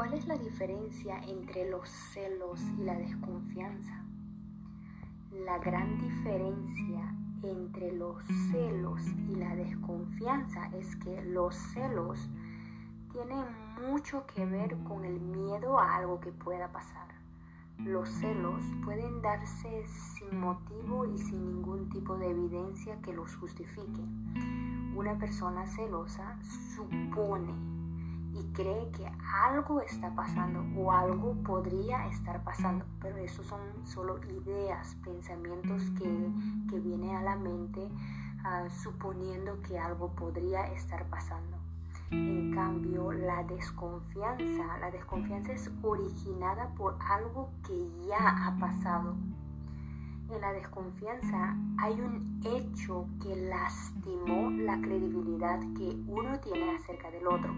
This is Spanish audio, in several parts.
¿Cuál es la diferencia entre los celos y la desconfianza? La gran diferencia entre los celos y la desconfianza es que los celos tienen mucho que ver con el miedo a algo que pueda pasar. Los celos pueden darse sin motivo y sin ningún tipo de evidencia que los justifique. Una persona celosa supone y cree que algo está pasando o algo podría estar pasando, pero eso son solo ideas, pensamientos que, que vienen a la mente ah, suponiendo que algo podría estar pasando. En cambio, la desconfianza, la desconfianza es originada por algo que ya ha pasado. En la desconfianza hay un hecho que lastimó la credibilidad que uno tiene acerca del otro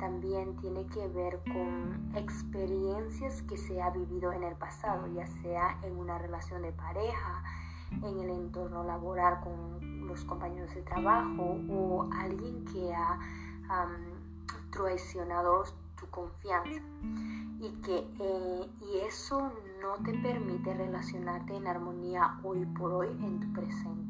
también tiene que ver con experiencias que se ha vivido en el pasado, ya sea en una relación de pareja, en el entorno laboral con los compañeros de trabajo o alguien que ha traicionado tu confianza y que eh, y eso no te permite relacionarte en armonía hoy por hoy en tu presente.